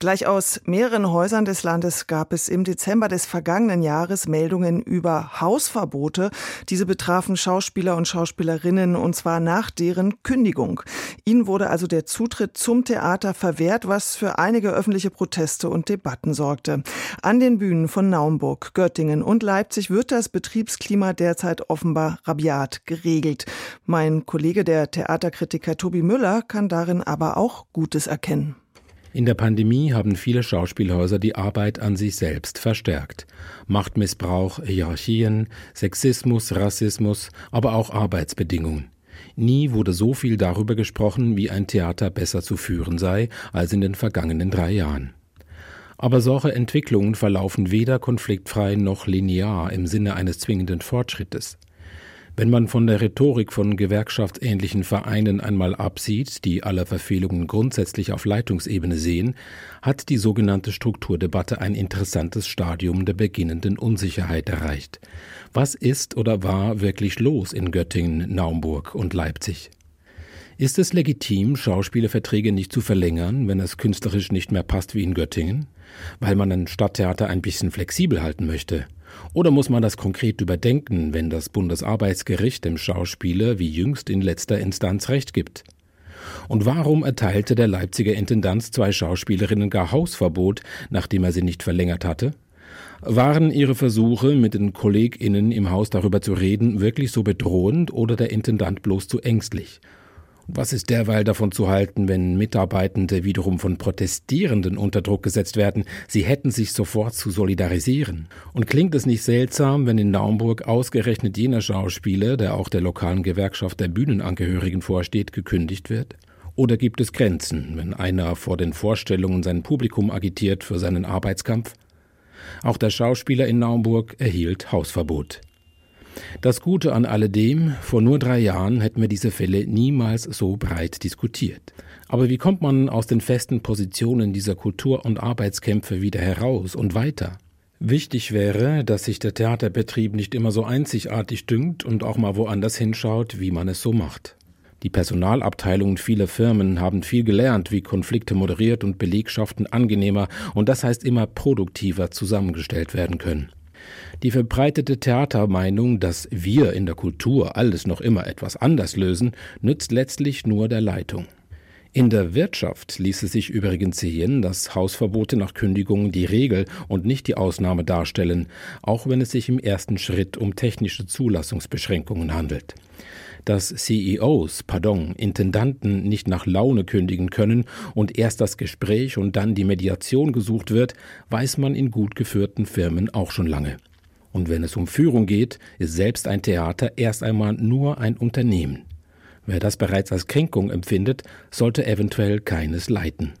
Gleich aus mehreren Häusern des Landes gab es im Dezember des vergangenen Jahres Meldungen über Hausverbote. Diese betrafen Schauspieler und Schauspielerinnen und zwar nach deren Kündigung. Ihnen wurde also der Zutritt zum Theater verwehrt, was für einige öffentliche Proteste und Debatten sorgte. An den Bühnen von Naumburg, Göttingen und Leipzig wird das Betriebsklima derzeit offenbar rabiat geregelt. Mein Kollege, der Theaterkritiker Tobi Müller, kann darin aber auch Gutes erkennen. In der Pandemie haben viele Schauspielhäuser die Arbeit an sich selbst verstärkt. Machtmissbrauch, Hierarchien, Sexismus, Rassismus, aber auch Arbeitsbedingungen. Nie wurde so viel darüber gesprochen, wie ein Theater besser zu führen sei, als in den vergangenen drei Jahren. Aber solche Entwicklungen verlaufen weder konfliktfrei noch linear im Sinne eines zwingenden Fortschrittes. Wenn man von der Rhetorik von gewerkschaftsähnlichen Vereinen einmal absieht, die alle Verfehlungen grundsätzlich auf Leitungsebene sehen, hat die sogenannte Strukturdebatte ein interessantes Stadium der beginnenden Unsicherheit erreicht. Was ist oder war wirklich los in Göttingen, Naumburg und Leipzig? Ist es legitim, Schauspielerverträge nicht zu verlängern, wenn es künstlerisch nicht mehr passt wie in Göttingen? Weil man ein Stadttheater ein bisschen flexibel halten möchte? Oder muss man das konkret überdenken, wenn das Bundesarbeitsgericht dem Schauspieler wie jüngst in letzter Instanz Recht gibt? Und warum erteilte der Leipziger Intendant zwei Schauspielerinnen gar Hausverbot, nachdem er sie nicht verlängert hatte? Waren Ihre Versuche, mit den KollegInnen im Haus darüber zu reden, wirklich so bedrohend oder der Intendant bloß zu ängstlich? Was ist derweil davon zu halten, wenn Mitarbeitende wiederum von Protestierenden unter Druck gesetzt werden, sie hätten sich sofort zu solidarisieren? Und klingt es nicht seltsam, wenn in Naumburg ausgerechnet jener Schauspieler, der auch der lokalen Gewerkschaft der Bühnenangehörigen vorsteht, gekündigt wird? Oder gibt es Grenzen, wenn einer vor den Vorstellungen sein Publikum agitiert für seinen Arbeitskampf? Auch der Schauspieler in Naumburg erhielt Hausverbot. Das Gute an alledem, vor nur drei Jahren hätten wir diese Fälle niemals so breit diskutiert. Aber wie kommt man aus den festen Positionen dieser Kultur- und Arbeitskämpfe wieder heraus und weiter? Wichtig wäre, dass sich der Theaterbetrieb nicht immer so einzigartig dünkt und auch mal woanders hinschaut, wie man es so macht. Die Personalabteilungen vieler Firmen haben viel gelernt, wie Konflikte moderiert und Belegschaften angenehmer und das heißt immer produktiver zusammengestellt werden können. Die verbreitete Theatermeinung, dass wir in der Kultur alles noch immer etwas anders lösen, nützt letztlich nur der Leitung. In der Wirtschaft ließ es sich übrigens sehen, dass Hausverbote nach Kündigung die Regel und nicht die Ausnahme darstellen, auch wenn es sich im ersten Schritt um technische Zulassungsbeschränkungen handelt. Dass CEOs, pardon, Intendanten nicht nach Laune kündigen können und erst das Gespräch und dann die Mediation gesucht wird, weiß man in gut geführten Firmen auch schon lange. Und wenn es um Führung geht, ist selbst ein Theater erst einmal nur ein Unternehmen. Wer das bereits als Kränkung empfindet, sollte eventuell keines leiten.